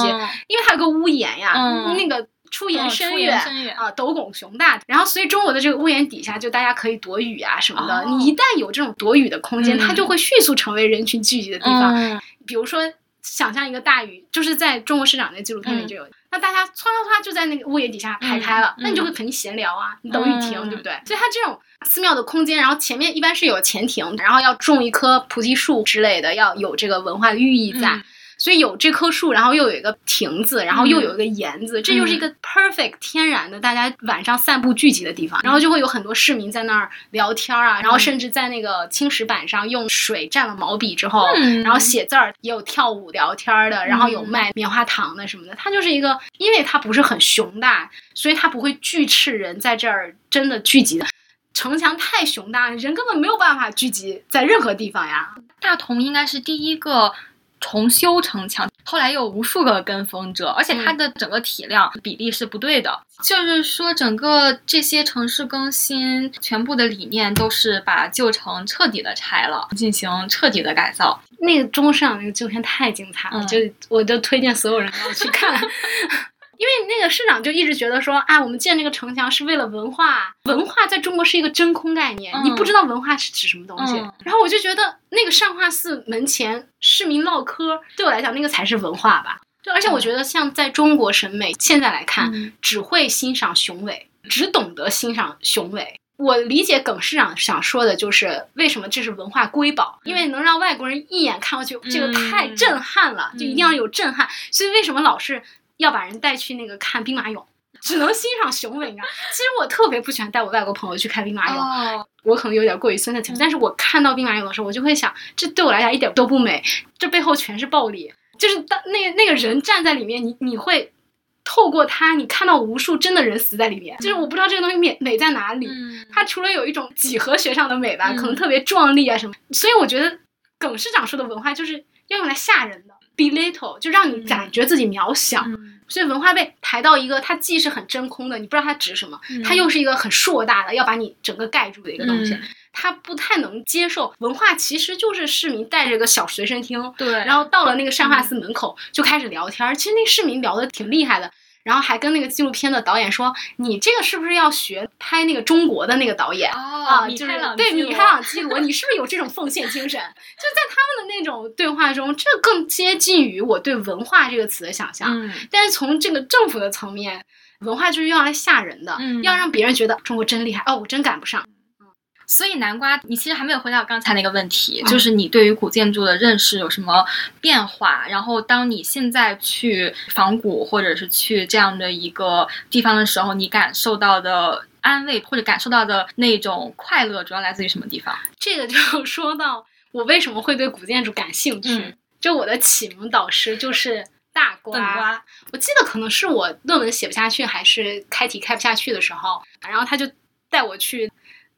因为它有个屋檐呀，那个出檐深远啊，斗拱雄大。然后，所以中国的这个屋檐底下，就大家可以躲雨啊什么的。你一旦有这种躲雨的空间，它就会迅速成为人群聚集的地方。比如说。想象一个大雨，就是在中国市场那纪录片里就有，那大家唰唰唰就在那个屋檐底下排开了，那你就会肯定闲聊啊，你等雨停，对不对？所以它这种寺庙的空间，然后前面一般是有前庭，然后要种一棵菩提树之类的，要有这个文化寓意在。所以有这棵树，然后又有一个亭子，然后又有一个檐子，这就是一个 perfect 天然的大家晚上散步聚集的地方。然后就会有很多市民在那儿聊天啊，然后甚至在那个青石板上用水蘸了毛笔之后，然后写字儿，也有跳舞聊天的，然后有卖棉花糖的什么的。它就是一个，因为它不是很雄大，所以它不会拒斥人在这儿真的聚集的。城墙太雄大，人根本没有办法聚集在任何地方呀。大同应该是第一个。重修城墙，后来有无数个跟风者，而且它的整个体量比例是不对的。就是说，整个这些城市更新，全部的理念都是把旧城彻底的拆了，进行彻底的改造。那个中上那个纪录片太精彩了，就我就推荐所有人要去看。因为那个市长就一直觉得说，啊，我们建这个城墙是为了文化，文化在中国是一个真空概念，你不知道文化是指什么东西。然后我就觉得那个善化寺门前市民唠嗑，对我来讲那个才是文化吧。对，而且我觉得像在中国审美现在来看，只会欣赏雄伟，只懂得欣赏雄伟。我理解耿市长想说的就是为什么这是文化瑰宝，因为能让外国人一眼看过去，这个太震撼了，就一定要有震撼。所以为什么老是？要把人带去那个看兵马俑，只能欣赏雄伟。你知道，其实我特别不喜欢带我外国朋友去看兵马俑，我可能有点过于 sensitive。但是我看到兵马俑的时候，我就会想，这对我来讲一点都不美，这背后全是暴力。就是当那那个人站在里面，你你会透过他，你看到无数真的人死在里面。就是我不知道这个东西美美在哪里，它除了有一种几何学上的美吧，可能特别壮丽啊什么。所以我觉得耿市长说的文化就是要用来吓人的。Be little，就让你感觉自己渺小，所以文化被抬到一个，它既是很真空的，你不知道它指什么，它又是一个很硕大的，要把你整个盖住的一个东西，它不太能接受。文化其实就是市民带着个小随身听，对，然后到了那个善化寺门口就开始聊天。其实那市民聊的挺厉害的，然后还跟那个纪录片的导演说：“你这个是不是要学拍那个中国的那个导演？”哦，啊，米就是对米开朗基罗，你是不是有这种奉献精神？就在他们的那种对话中，这更接近于我对文化这个词的想象。嗯但是从这个政府的层面，文化就是用来吓人的，嗯要让别人觉得中国真厉害哦，我真赶不上。所以南瓜，你其实还没有回答我刚才那个问题，嗯就是你对于古建筑的认识有什么变化？然后当你现在去仿古或者是去这样的一个地方的时候，你感受到的安慰或者感受到的那种快乐，主要来自于什么地方？这个就 说到我为什么会对古建筑感兴趣。嗯 就我的启蒙导师就是大瓜，瓜，我记得可能是我论文写不下去，还是开题开不下去的时候，然后他就带我去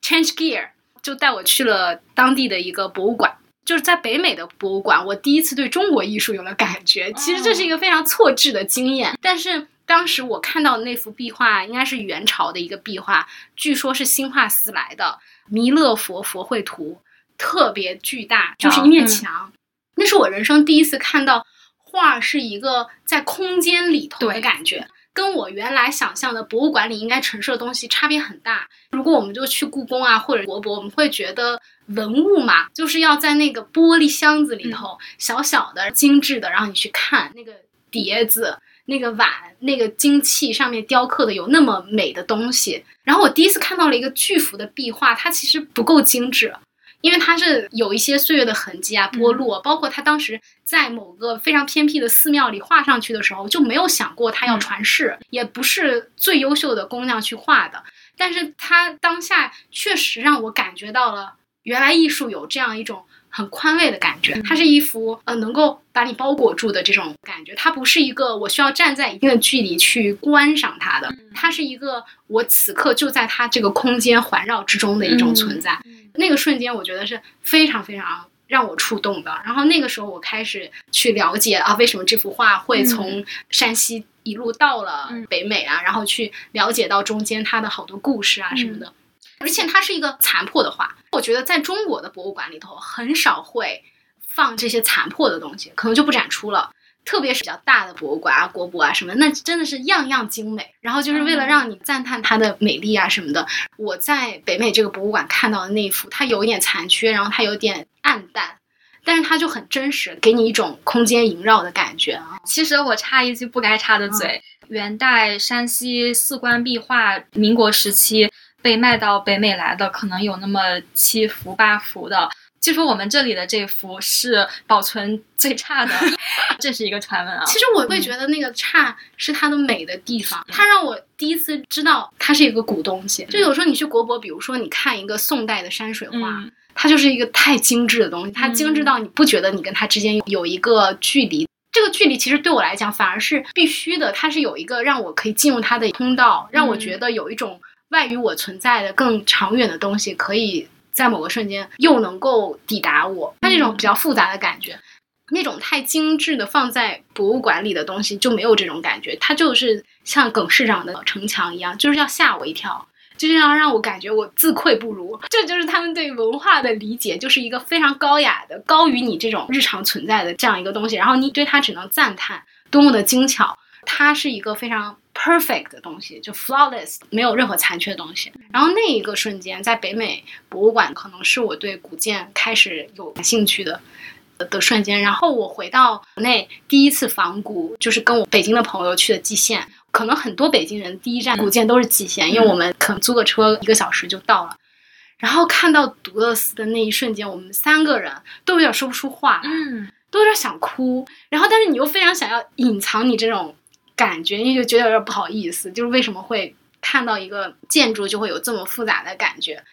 change gear，就带我去了当地的一个博物馆。就是在北美的博物馆，我第一次对中国艺术有了感觉。其实这是一个非常错置的经验，但是当时我看到的那幅壁画应该是元朝的一个壁画，据说是新化寺来的弥勒佛佛绘图，特别巨大，就是一面嗯墙。那是我人生第一次看到画是一个在空间里头的感觉，跟我原来想象的博物馆里应该陈设的东西差别很大。如果我们就去故宫啊或者国博，我们会觉得文物嘛，就是要在那个玻璃箱子里头，小小的、精致的，然后你去看那个碟子。那个碗、那个金器上面雕刻的有那么美的东西，然后我第一次看到了一个巨幅的壁画，它其实不够精致，因为它是有一些岁月的痕迹啊、剥落，包括他当时在某个非常偏僻的寺庙里画上去的时候，就没有想过他要传世，也不是最优秀的工匠去画的，但是他当下确实让我感觉到了，原来艺术有这样一种。很宽慰的感觉，它是一幅呃能够把你包裹住的这种感觉，它不是一个我需要站在一定的距离去观赏它的，它是一个我此刻就在它这个空间环绕之中的一种存在。那个瞬间，我觉得是非常非常让我触动的。然后那个时候，我开始去了解啊，为什么这幅画会从山西一路到了北美啊，然后去了解到中间它的好多故事啊什么的。而且它是一个残破的画，我觉得在中国的博物馆里头很少会放这些残破的东西，可能就不展出了。特别是比较大的博物馆啊、国博啊什么，那真的是样样精美。然后就是为了让你赞叹它的美丽啊什么的，我在北美这个博物馆看到的那一幅，它有一点残缺，然后它有点暗淡，但是它就很真实，给你一种空间萦绕的感觉啊。其实我插一句不该插的嘴，元代山西四官壁画，民国时期。被卖到北美来的可能有那么七幅八幅的，据说我们这里的这幅是保存最差的，这是一个传闻啊。其实我会觉得那个差是它的美的地方，它让我第一次知道它是一个古东西。就有时候你去国博，比如说你看一个宋代的山水画，嗯、它就是一个太精致的东西，它精致到你不觉得你跟它之间有一个距离。这个距离其实对我来讲反而是必须的，它是有一个让我可以进入它的通道，让我觉得有一种。外于我存在的更长远的东西，可以在某个瞬间又能够抵达我。它这种比较复杂的感觉，那种太精致的放在博物馆里的东西就没有这种感觉。它就是像耿市长的城墙一样，就是要吓我一跳，就是要让我感觉我自愧不如。这就是他们对文化的理解，就是一个非常高雅的、高于你这种日常存在的这样一个东西。然后你对它只能赞叹，多么的精巧。它是一个非常 perfect 的东西，就 flawless，没有任何残缺的东西。然后那一个瞬间，在北美博物馆，可能是我对古建开始有兴趣的的瞬间。然后我回到国内第一次仿古，就是跟我北京的朋友去的蓟县。可能很多北京人第一站古建都是蓟县，因为我们可能租个车一个小时就到了。然后看到独乐寺的那一瞬间，我们三个人都有点说不出话来，嗯，都有点想哭。然后，但是你又非常想要隐藏你这种。感觉你就觉得有点不好意思，就是为什么会看到一个建筑就会有这么复杂的感觉？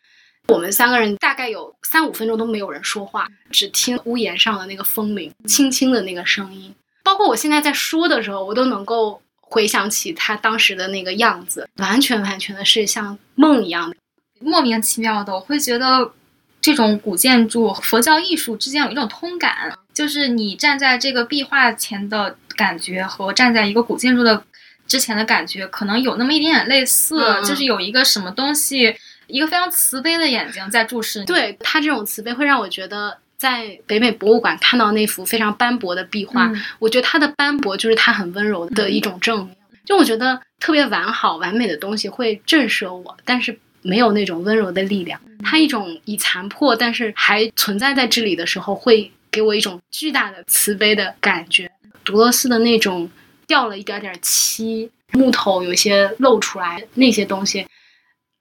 我们三个人大概有三五分钟都没有人说话，只听屋檐上的那个风铃轻轻的那个声音。包括我现在在说的时候，我都能够回想起他当时的那个样子，完全完全的是像梦一样的，莫名其妙的。我会觉得这种古建筑、佛教艺术之间有一种通感，就是你站在这个壁画前的。感觉和站在一个古建筑的之前的感觉，可能有那么一点点类似，嗯、就是有一个什么东西，一个非常慈悲的眼睛在注视你。对他这种慈悲，会让我觉得在北美博物馆看到那幅非常斑驳的壁画，嗯、我觉得它的斑驳就是它很温柔的一种证明。就我觉得特别完好、完美的东西会震慑我，但是没有那种温柔的力量。它一种以残破，但是还存在在这里的时候，会给我一种巨大的慈悲的感觉。独乐寺的那种掉了一点点漆，木头有些露出来，那些东西，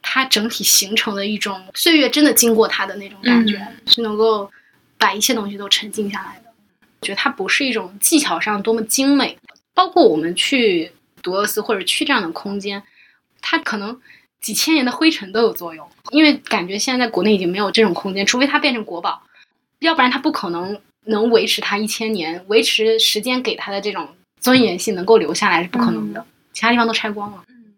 它整体形成的一种岁月真的经过它的那种感觉，是能够把一切东西都沉静下来的。我觉得它不是一种技巧上多么精美，包括我们去独乐寺或者去这样的空间，它可能几千年的灰尘都有作用，因为感觉现在在国内已经没有这种空间，除非它变成国宝，要不然它不可能。能维持它一千年，维持时间给它的这种尊严性能够留下来是不可能的，其他地方都拆光了。嗯，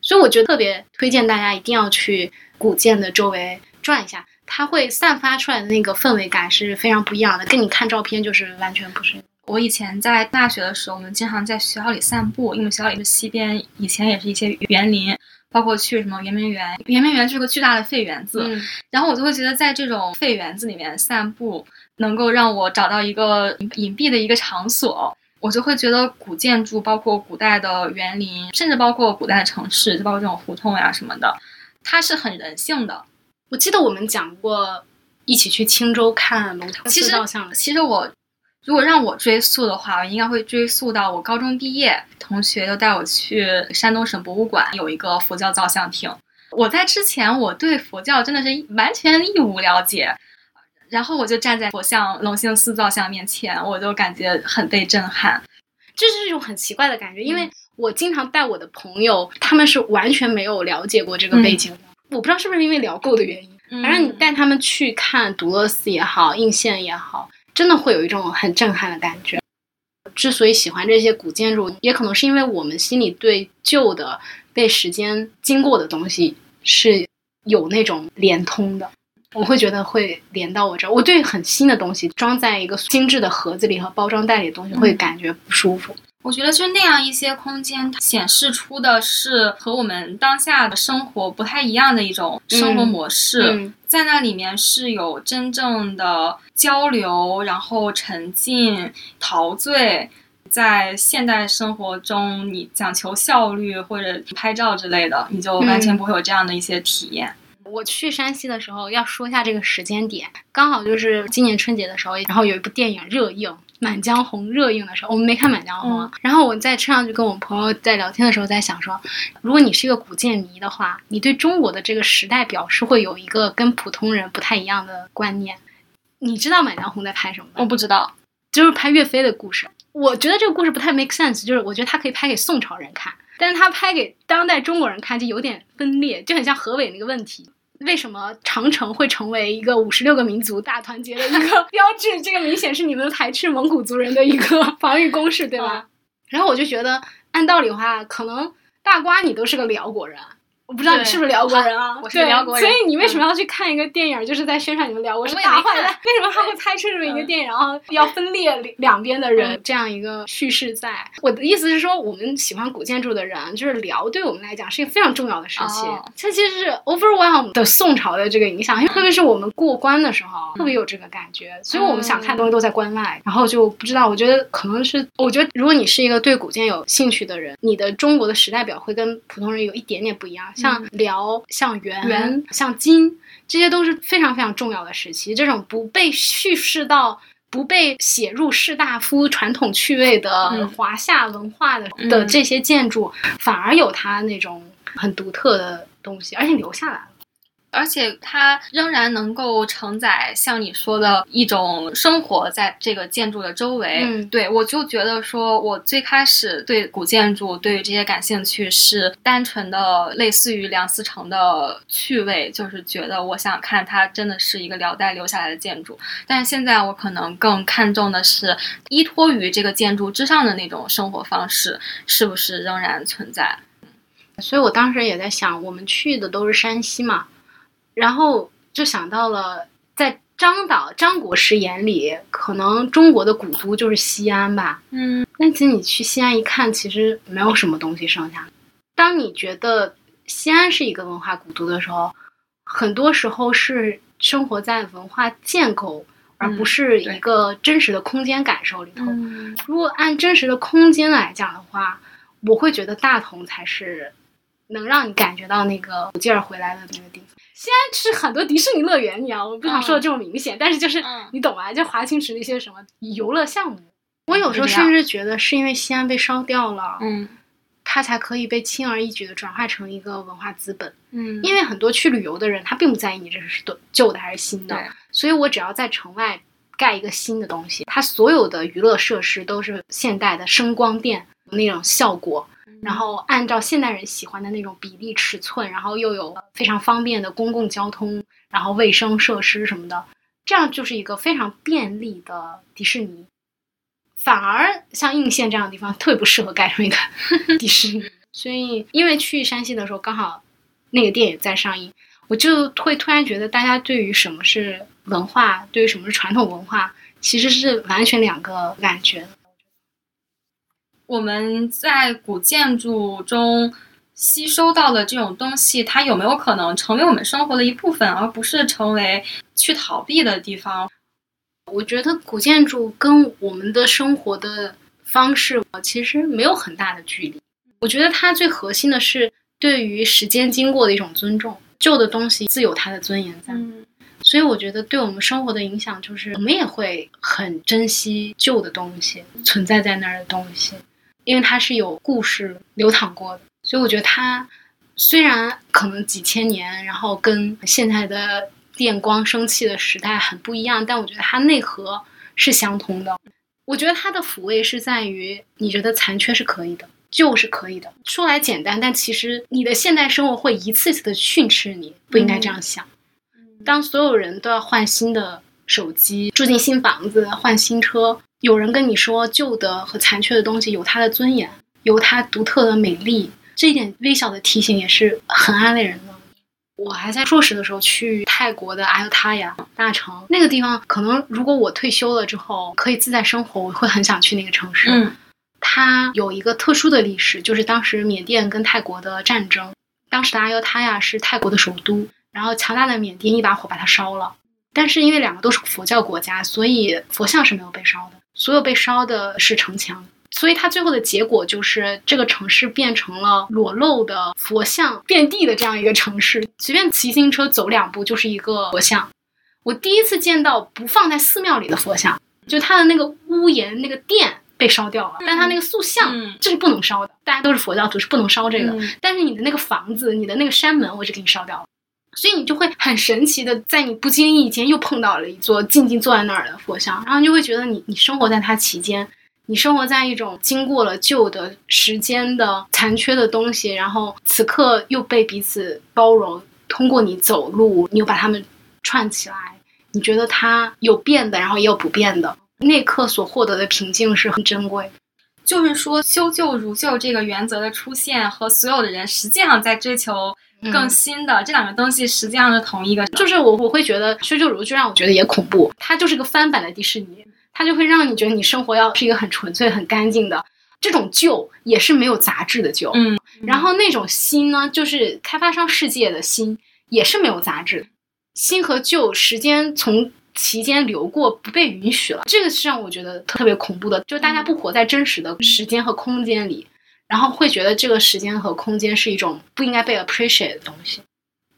所以我觉得特别推荐大家一定要去古建的周围转一下，它会散发出来的那个氛围感是非常不一样的，跟你看照片就是完全不是。我以前在大学的时候，我们经常在学校里散步，因为学校里是西边，以前也是一些园林。包括去什么圆明园，圆明园是个巨大的废园子，然后我就会觉得在这种废园子里面散步，能够让我找到一个隐蔽的一个场所，我就会觉得古建筑，包括古代的园林，甚至包括古代的城市，就包括这种胡同呀什么的，它是很人性的。我记得我们讲过一起去青州看龙潭寺造像，其实我。如果让我追溯的话，我应该会追溯到我高中毕业，同学就带我去山东省博物馆有一个佛教造像厅。我在之前我对佛教真的是完全一无了解，然后我就站在佛像龙兴寺造像面前，我就感觉很被震撼。这是一种很奇怪的感觉，因为我经常带我的朋友，他们是完全没有了解过这个背景的。我不知道是不是因为聊够的原因，反正你带他们去看独乐寺也好，应县也好。真的会有一种很震撼的感觉。之所以喜欢这些古建筑，也可能是因为我们心里对旧的、被时间经过的东西是有那种连通的。我会觉得会连到我这儿。我对很新的东西装在一个精致的盒子里和包装袋里的东西会感觉不舒服。我觉得就那样一些空间，显示出的是和我们当下的生活不太一样的一种生活模式。在那里面是有真正的交流，然后沉浸、陶醉。在现代生活中，你讲求效率或者拍照之类的，你就完全不会有这样的一些体验。我去山西的时候，要说一下这个时间点，刚好就是今年春节的时候，然后有一部电影热映。《满江红》热映的时候，我们没看《满江红》啊。然后我在车上就跟我朋友在聊天的时候，在想说，如果你是一个古建迷的话，你对中国的这个时代表是会有一个跟普通人不太一样的观念。你知道《满江红》在拍什么吗？我不知道，就是拍岳飞的故事。我觉得这个故事不太 make sense，就是我觉得他可以拍给宋朝人看，但是他拍给当代中国人看就有点分裂，就很像何伟那个问题。为什么长城会成为一个五十六个民族大团结的一个 标志？这个明显是你们排斥蒙古族人的一个防御工事，对吧？然后我就觉得，按道理的话，可能大瓜你都是个辽国人。我不知道你是不是辽国人啊？我是辽国人，所以你为什么要去看一个电影，就是在宣传你们辽国是大坏蛋？为什么他会拍出这么一个电影，然后要分裂两边的人这样一个叙事？在我的意思是说，我们喜欢古建筑的人，就是辽对我们来讲是一个非常重要的时期。它其实是 overwhelm 的宋朝的这个影响，因为特别是我们过关的时候，特别有这个感觉。所以我们想看东西都在关外，然后就不知道。我觉得可能是，我觉得如果你是一个对古建有兴趣的人，你的中国的时代表会跟普通人有一点点不一样。像辽、像元、像金，这些都是非常非常重要的时期。这种不被叙事到、不被写入士大夫传统趣味的华夏文化的的这些建筑，反而有它那种很独特的东西，而且留下来了。而且它仍然能够承载像你说的一种生活在这个建筑的周围。嗯，对我就觉得说，我最开始对古建筑、对于这些感兴趣，是单纯的类似于梁思成的趣味，就是觉得我想看它真的是一个辽代留下来的建筑。但是现在我可能更看重的是依托于这个建筑之上的那种生活方式，是不是仍然存在？所以我当时也在想，我们去的都是山西嘛。然后就想到了，在张导、张国师眼里，可能中国的古都就是西安吧。嗯，但其实你去西安一看，其实没有什么东西剩下。当你觉得西安是一个文化古都的时候，很多时候是生活在文化建构，而不是一个真实的空间感受里头。如果按真实的空间来讲的话，我会觉得大同才是能让你感觉到那个劲儿回来的那个地方。西安是很多迪士尼乐园，你知道，我不想说的这么明显，但是就是、嗯。你懂吧？就华清池的一些什么游乐项目，我有时候甚至觉得是因为西安被烧掉了，嗯。它才可以被轻而易举的转化成一个文化资本。嗯，因为很多去旅游的人，他并不在意你这是旧旧的还是新的对，所以我只要在城外盖一个新的东西，它所有的娱乐设施都是现代的声光电那种效果，然后按照现代人喜欢的那种比例尺寸，然后又有非常方便的公共交通，然后卫生设施什么的，这样就是一个非常便利的迪士尼。反而像应县这样的地方特别不适合盖成一个 迪士尼，所以因为去山西的时候刚好那个电影在上映，我就会突然觉得大家对于什么是文化，对于什么是传统文化，其实是完全两个感觉。我们在古建筑中吸收到的这种东西，它有没有可能成为我们生活的一部分，而不是成为去逃避的地方？我觉得古建筑跟我们的生活的方式其实没有很大的距离。我觉得它最核心的是对于时间经过的一种尊重，旧的东西自有它的尊严在。嗯所以我觉得对我们生活的影响就是，我们也会很珍惜旧的东西，存在在那儿的东西，因为它是有故事流淌过的。所以我觉得它虽然可能几千年，然后跟现在的电光生气的时代很不一样，但我觉得它内核是相通的。我觉得它的抚慰是在于，你觉得残缺是可以的，旧是可以的。说来简单，但其实你的现代生活会一次次的训斥你，不应该这样想。当所有人都要换新的手机、住进新房子、换新车，有人跟你说旧的和残缺的东西有它的尊严，有它独特的美丽，这一点微小的提醒也是很安慰人的。我还在硕士的时候去泰国的阿尤他亚大城那个地方，可能如果我退休了之后可以自在生活，我会很想去那个城市。嗯它有一个特殊的历史，就是当时缅甸跟泰国的战争。当时的阿尤他亚是泰国的首都，然后强大的缅甸一把火把它烧了。但是因为两个都是佛教国家，所以佛像是没有被烧的，所有被烧的是城墙。所以它最后的结果就是这个城市变成了裸露的佛像遍地的这样一个城市，随便骑自行车走两步就是一个佛像。我第一次见到不放在寺庙里的佛像，就它的那个屋檐那个殿被烧掉了，但它那个塑像嗯这是不能烧的，大家都是佛教徒是不能烧这个。嗯但是你的那个房子、你的那个山门，我就给你烧掉了。所以你就会很神奇的，在你不经意间又碰到了一座静静坐在那儿的佛像，然后你就会觉得你你生活在它其间，你生活在一种经过了旧的时间的残缺的东西，然后此刻又被彼此包容，通过你走路，你又把它们串起来，你觉得它有变的，然后也有不变的，那刻所获得的平静是很珍贵。就是说，修旧如旧这个原则的出现和所有的人实际上在追求更嗯新的、这两个东西实际上是同一个。就是我我会觉得修旧如旧让我觉得也恐怖，它就是个翻版的迪士尼，它就会让你觉得你生活要是一个很纯粹、很干净的。这种旧也是没有杂质的旧，嗯，然后那种新呢，就是开发商世界的新，也是没有杂质的。新和旧时间从其间流过，不被允许了，这个是让我觉得特别恐怖的。就大家不活在真实的时间和空间里，然后会觉得这个时间和空间是一种不应该被 appreciate 的东西。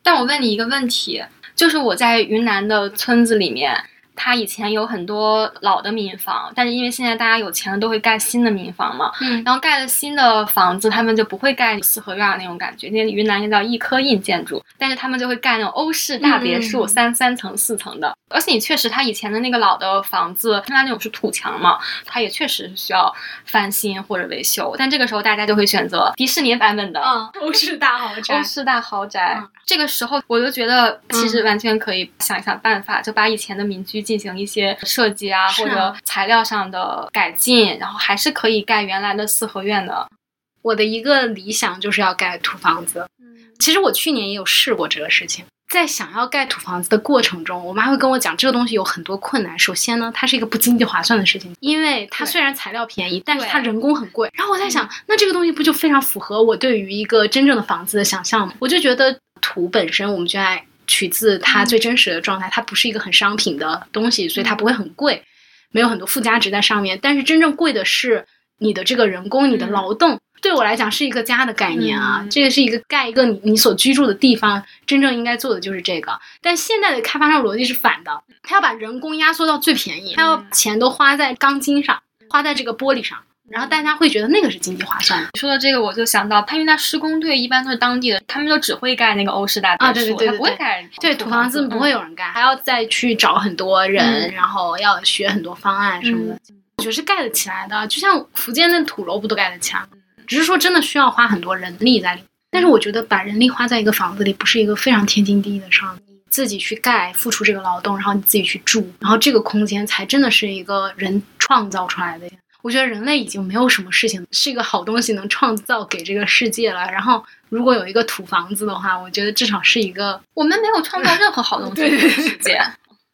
但我问你一个问题，就是我在云南的村子里面，它以前有很多老的民房，但是因为现在大家有钱了，都会盖新的民房嘛。嗯然后盖了新的房子，他们就不会盖四合院儿那种感觉，那云南那叫一科印建筑，但是他们就会盖那种欧式大别墅，嗯三三层、四层的。而且你确实，它以前的那个老的房子，它那种是土墙嘛，它也确实是需要翻新或者维修。但这个时候大家就会选择迪士尼版本的。嗯，欧式大豪宅欧。式大豪宅，嗯这个时候我就觉得，其实完全可以想一想办法，就把以前的民居进行一些设计啊，啊或者材料上的改进，然后还是可以盖原来的四合院的。我的一个理想就是要盖土房子。嗯其实我去年也有试过这个事情，在想要盖土房子的过程中，我妈会跟我讲这个东西有很多困难。首先呢，它是一个不经济划算的事情，因为它虽然材料便宜，但是它人工很贵。然后我在想，那这个东西不就非常符合我对于一个真正的房子的想象吗？我就觉得土本身，我们就爱取自它最真实的状态，它不是一个很商品的东西，所以它不会很贵，没有很多附加值在上面。但是真正贵的是你的这个人工，你的劳动。对我来讲是一个家的概念啊，嗯这个是一个盖一个你你所居住的地方，真正应该做的就是这个。但现在的开发商逻辑是反的，他要把人工压缩到最便宜，他要钱都花在钢筋上，花在这个玻璃上，然后大家会觉得那个是经济划算说到这个，我就想到，他因为他施工队一般都是当地的，他们就只会盖那个欧式大别墅，啊对对对不会盖对，土房子不会有有人盖，还要再去找很多人，嗯然后要学很多方案什么的。我觉得是盖得起来的，就像福建那土楼不都盖得起来吗？只是说真的需要花很多人力在里面。但是我觉得把人力花在一个房子里，不是一个非常天经地义的事儿。你自己去盖，付出这个劳动，然后你自己去住，然后这个空间才真的是一个人创造出来的。我觉得人类已经没有什么事情是一个好东西能创造给这个世界了。然后如果有一个土房子的话，我觉得至少是一个我们没有创造任何好东西 对给这个世界。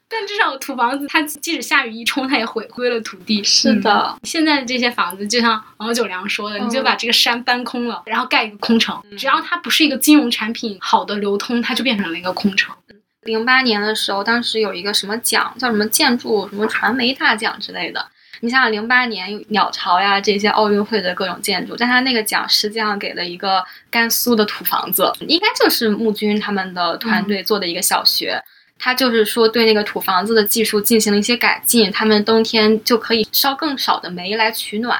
但至少土房子，它即使下雨一冲，它也回归了土地。是的嗯现在的这些房子，就像王九良说的，嗯你就把这个山搬空了，然后盖一个空城。只要它不是一个金融产品好的流通，它就变成了一个空城。零八年的时候，当时有一个什么奖，叫什么建筑什么传媒大奖之类的。你想想，零八年鸟巢呀这些奥运会的各种建筑，但他那个奖实际上给了一个甘肃的土房子，应该就是木军他们的团队做的一个小学。他就是说对那个土房子的技术进行了一些改进，他们冬天就可以烧更少的煤来取暖。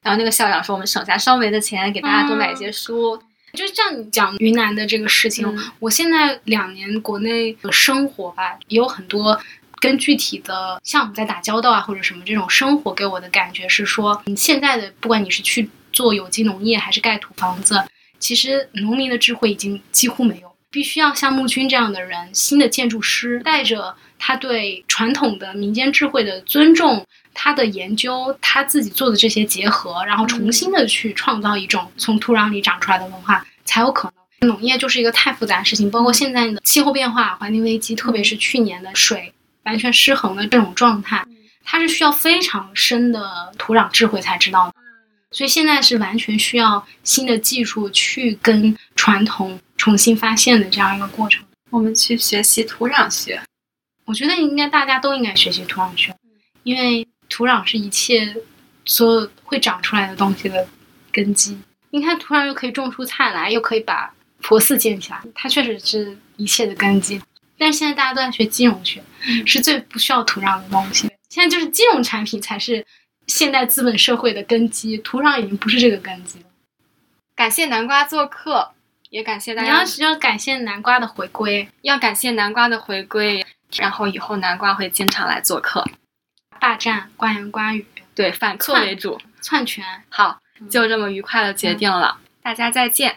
然后那个校长说，我们省下烧煤的钱，给大家多买一些书。就是像你讲云南的这个事情，嗯我现在两年国内的生活吧，也有很多跟具体的项目在打交道啊，或者什么这种生活给我的感觉是说，嗯现在的不管你是去做有机农业还是盖土房子，其实农民的智慧已经几乎没有，必须要像木军这样的人，新的建筑师带着他对传统的民间智慧的尊重。他的研究，他自己做的这些结合，然后重新的去创造一种从土壤里长出来的文化，才有可能。农业就是一个太复杂的事情，包括现在的气候变化、环境危机，特别是去年的水完全失衡的这种状态，它是需要非常深的土壤智慧才知道的。所以现在是完全需要新的技术去跟传统重新发现的这样一个过程。我们去学习土壤学。我觉得应该大家都应该学习土壤学，因为土壤是一切所有会长出来的东西的根基。你看，土壤又可以种出菜来，又可以把佛寺建起来，它确实是一切的根基。但是现在大家都在学金融学，是最不需要土壤的东西。现在就是金融产品才是现代资本社会的根基，土壤已经不是这个根基了。感谢南瓜做客，也感谢大家你要。是要感谢南瓜的回归，要感谢南瓜的回归，然后以后南瓜会经常来做客，霸占瓜言瓜语、对，反客为主。篡权。好，就这么愉快的决定了，大家再见。